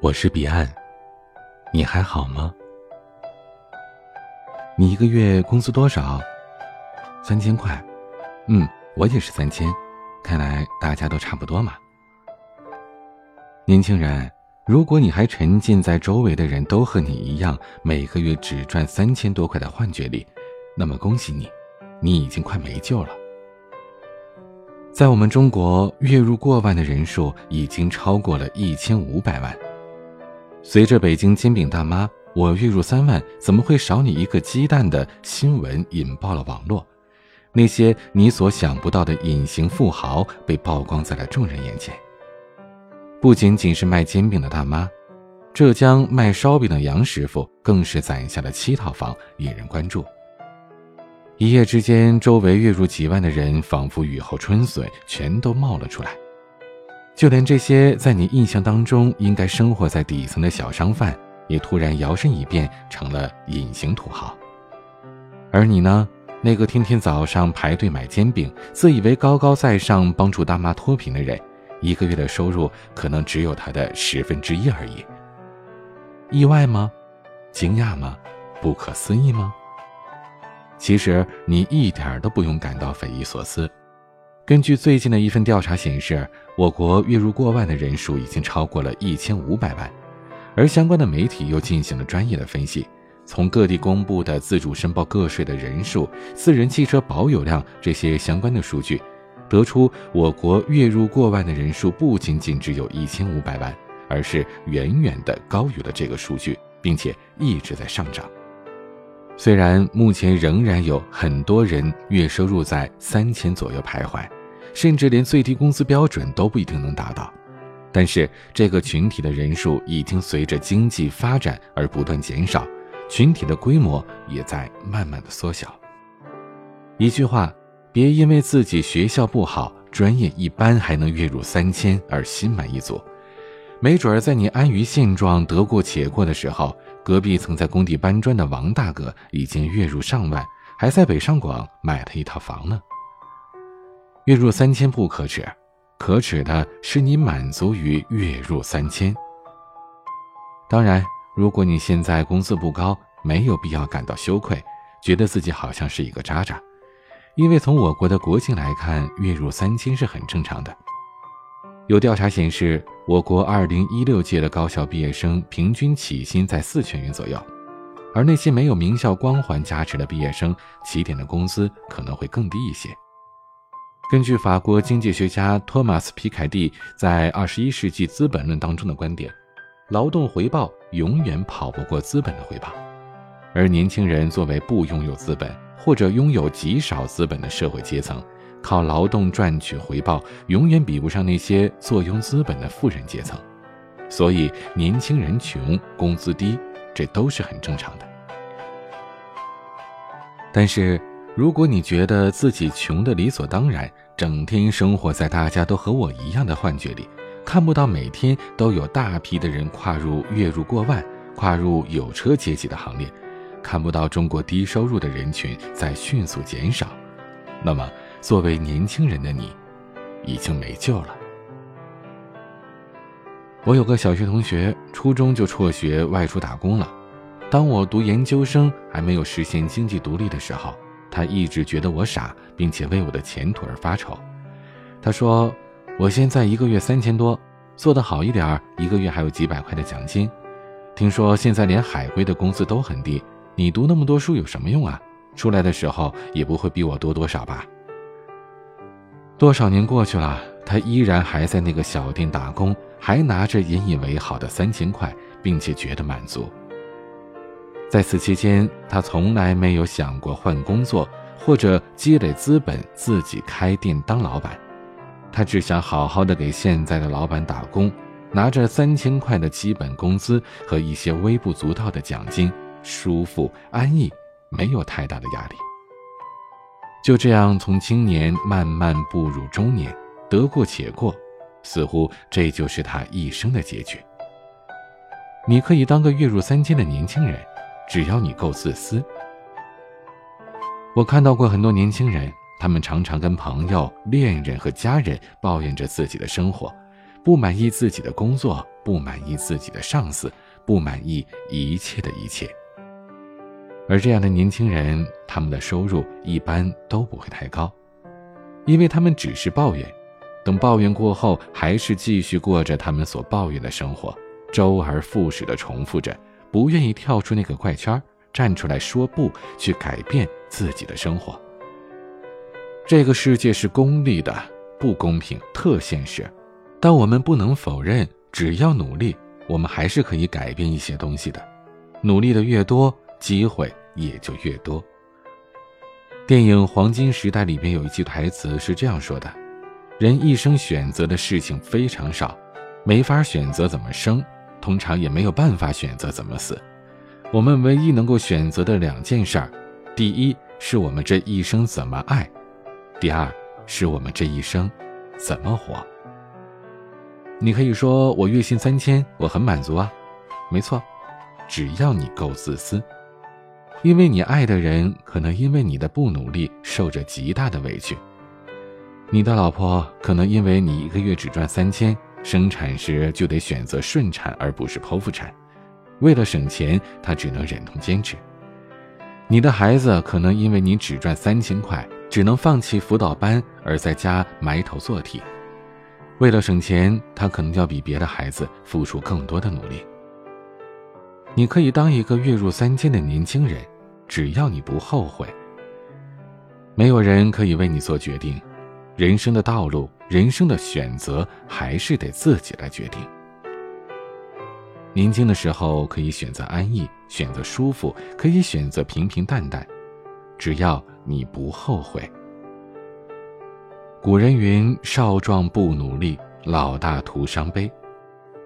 我是彼岸，你还好吗？你一个月工资多少？三千块。嗯，我也是三千。看来大家都差不多嘛。年轻人，如果你还沉浸在周围的人都和你一样每个月只赚三千多块的幻觉里，那么恭喜你，你已经快没救了。在我们中国，月入过万的人数已经超过了一千五百万。随着北京煎饼大妈“我月入三万，怎么会少你一个鸡蛋”的新闻引爆了网络。那些你所想不到的隐形富豪被曝光在了众人眼前。不仅仅是卖煎饼的大妈，浙江卖烧饼的杨师傅更是攒下了七套房，引人关注。一夜之间，周围月入几万的人仿佛雨后春笋，全都冒了出来。就连这些在你印象当中应该生活在底层的小商贩，也突然摇身一变成了隐形土豪。而你呢？那个天天早上排队买煎饼，自以为高高在上帮助大妈脱贫的人，一个月的收入可能只有他的十分之一而已。意外吗？惊讶吗？不可思议吗？其实你一点都不用感到匪夷所思。根据最近的一份调查显示，我国月入过万的人数已经超过了一千五百万，而相关的媒体又进行了专业的分析。从各地公布的自主申报个税的人数、私人汽车保有量这些相关的数据，得出我国月入过万的人数不仅仅只有一千五百万，而是远远的高于了这个数据，并且一直在上涨。虽然目前仍然有很多人月收入在三千左右徘徊，甚至连最低工资标准都不一定能达到，但是这个群体的人数已经随着经济发展而不断减少。群体的规模也在慢慢的缩小。一句话，别因为自己学校不好、专业一般还能月入三千而心满意足，没准儿在你安于现状、得过且过的时候，隔壁曾在工地搬砖的王大哥已经月入上万，还在北上广买了一套房呢。月入三千不可耻，可耻的是你满足于月入三千。当然。如果你现在工资不高，没有必要感到羞愧，觉得自己好像是一个渣渣，因为从我国的国情来看，月入三千是很正常的。有调查显示，我国二零一六届的高校毕业生平均起薪在四千元左右，而那些没有名校光环加持的毕业生，起点的工资可能会更低一些。根据法国经济学家托马斯·皮凯蒂在《二十一世纪资本论》当中的观点。劳动回报永远跑不过资本的回报，而年轻人作为不拥有资本或者拥有极少资本的社会阶层，靠劳动赚取回报，永远比不上那些坐拥资本的富人阶层。所以，年轻人穷，工资低，这都是很正常的。但是，如果你觉得自己穷的理所当然，整天生活在大家都和我一样的幻觉里。看不到每天都有大批的人跨入月入过万、跨入有车阶级的行列，看不到中国低收入的人群在迅速减少，那么作为年轻人的你，已经没救了。我有个小学同学，初中就辍学外出打工了。当我读研究生还没有实现经济独立的时候，他一直觉得我傻，并且为我的前途而发愁。他说。我现在一个月三千多，做得好一点，一个月还有几百块的奖金。听说现在连海归的工资都很低，你读那么多书有什么用啊？出来的时候也不会比我多多少吧？多少年过去了，他依然还在那个小店打工，还拿着引以为豪的三千块，并且觉得满足。在此期间，他从来没有想过换工作或者积累资本自己开店当老板。他只想好好的给现在的老板打工，拿着三千块的基本工资和一些微不足道的奖金，舒服安逸，没有太大的压力。就这样，从青年慢慢步入中年，得过且过，似乎这就是他一生的结局。你可以当个月入三千的年轻人，只要你够自私。我看到过很多年轻人。他们常常跟朋友、恋人和家人抱怨着自己的生活，不满意自己的工作，不满意自己的上司，不满意一切的一切。而这样的年轻人，他们的收入一般都不会太高，因为他们只是抱怨，等抱怨过后，还是继续过着他们所抱怨的生活，周而复始的重复着，不愿意跳出那个怪圈，站出来说不，去改变自己的生活。这个世界是功利的，不公平，特现实，但我们不能否认，只要努力，我们还是可以改变一些东西的，努力的越多。机会也就越多。电影《黄金时代》里边有一句台词是这样说的：“人一生选择的事情非常少，没法选择怎么生，通常也没有办法选择怎么死。我们唯一能够选择的两件事儿，第一是我们这一生怎么爱，第二是我们这一生怎么活。”你可以说我月薪三千，我很满足啊。没错，只要你够自私。因为你爱的人可能因为你的不努力受着极大的委屈，你的老婆可能因为你一个月只赚三千，生产时就得选择顺产而不是剖腹产，为了省钱，她只能忍痛坚持。你的孩子可能因为你只赚三千块，只能放弃辅导班而在家埋头做题，为了省钱，他可能要比别的孩子付出更多的努力。你可以当一个月入三千的年轻人，只要你不后悔。没有人可以为你做决定，人生的道路、人生的选择还是得自己来决定。年轻的时候可以选择安逸，选择舒服，可以选择平平淡淡，只要你不后悔。古人云：“少壮不努力，老大徒伤悲。”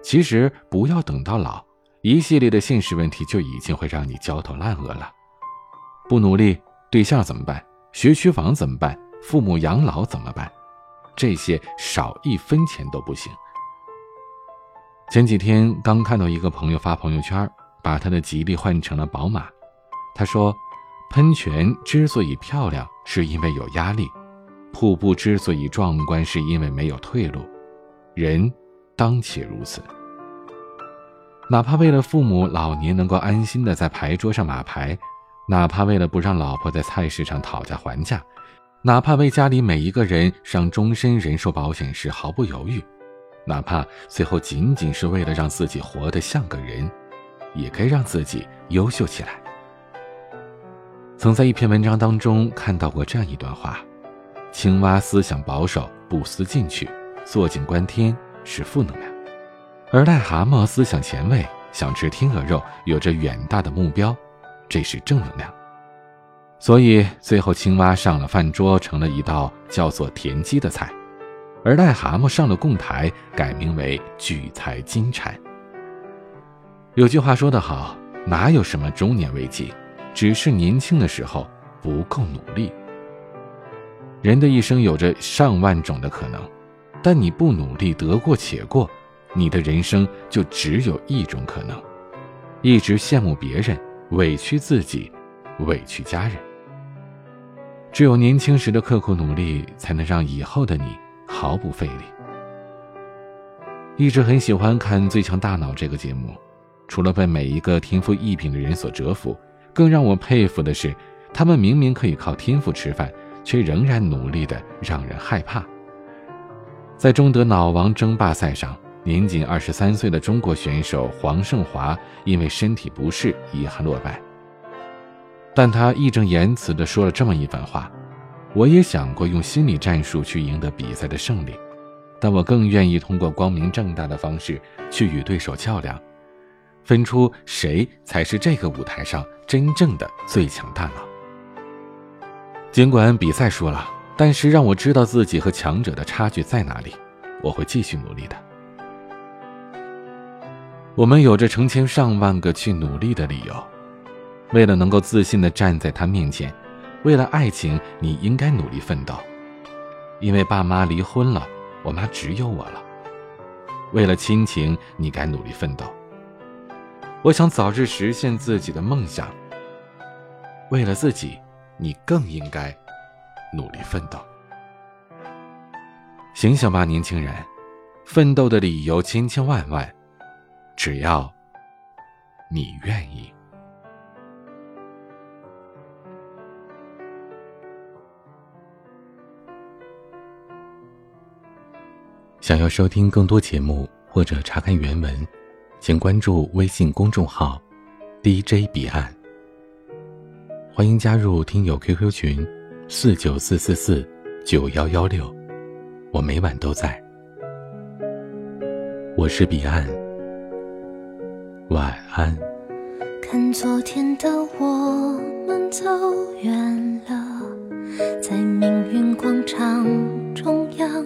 其实不要等到老。一系列的现实问题就已经会让你焦头烂额了，不努力，对象怎么办？学区房怎么办？父母养老怎么办？这些少一分钱都不行。前几天刚看到一个朋友发朋友圈，把他的吉利换成了宝马。他说：“喷泉之所以漂亮，是因为有压力；瀑布之所以壮观，是因为没有退路。人当且如此。”哪怕为了父母老年能够安心的在牌桌上码牌，哪怕为了不让老婆在菜市场讨价还价，哪怕为家里每一个人上终身人寿保险时毫不犹豫，哪怕最后仅仅是为了让自己活得像个人，也该让自己优秀起来。曾在一篇文章当中看到过这样一段话：青蛙思想保守，不思进取，坐井观天是负能量。而癞蛤蟆思想前卫，想吃天鹅肉，有着远大的目标，这是正能量。所以最后，青蛙上了饭桌，成了一道叫做田鸡的菜；而癞蛤蟆上了供台，改名为聚财金蟾。有句话说得好，哪有什么中年危机，只是年轻的时候不够努力。人的一生有着上万种的可能，但你不努力，得过且过。你的人生就只有一种可能，一直羡慕别人，委屈自己，委屈家人。只有年轻时的刻苦努力，才能让以后的你毫不费力。一直很喜欢看《最强大脑》这个节目，除了被每一个天赋异禀的人所折服，更让我佩服的是，他们明明可以靠天赋吃饭，却仍然努力的让人害怕。在中德脑王争霸赛上。年仅二十三岁的中国选手黄胜华因为身体不适，遗憾落败。但他义正言辞地说了这么一番话：“我也想过用心理战术去赢得比赛的胜利，但我更愿意通过光明正大的方式去与对手较量，分出谁才是这个舞台上真正的最强大脑。尽管比赛输了，但是让我知道自己和强者的差距在哪里，我会继续努力的。”我们有着成千上万个去努力的理由，为了能够自信的站在他面前，为了爱情，你应该努力奋斗。因为爸妈离婚了，我妈只有我了。为了亲情，你该努力奋斗。我想早日实现自己的梦想。为了自己，你更应该努力奋斗。醒醒吧，年轻人，奋斗的理由千千万万。只要你愿意。想要收听更多节目或者查看原文，请关注微信公众号 “DJ 彼岸”。欢迎加入听友 QQ 群：四九四四四九幺幺六，我每晚都在。我是彼岸，晚安。看昨天的我们走远了，在命运广场中央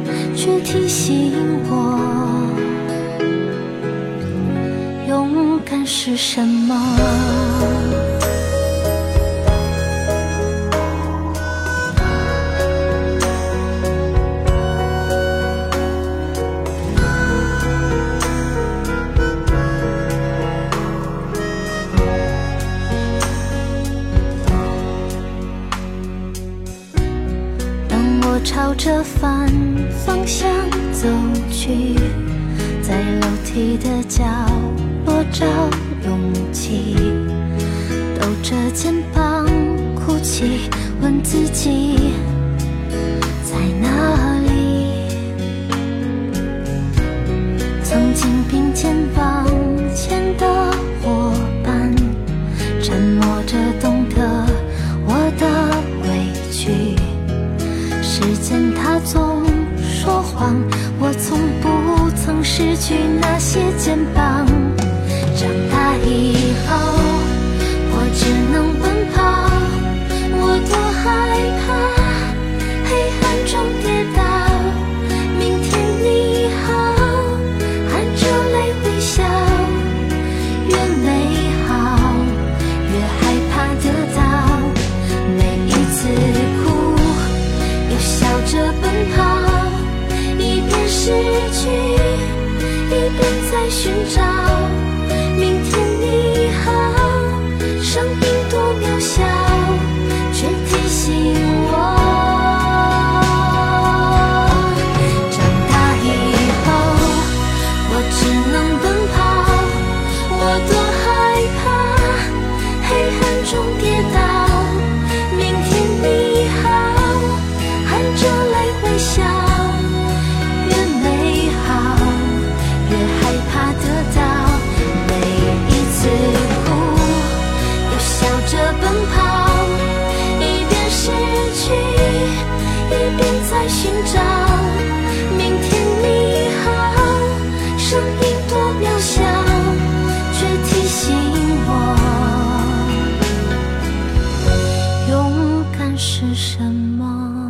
却提醒我，勇敢是什么。角落找勇气，抖着肩膀哭泣，问自己在哪里。曾经并肩失去那些肩膀。长大以后，我只能奔跑，我多害怕是什么？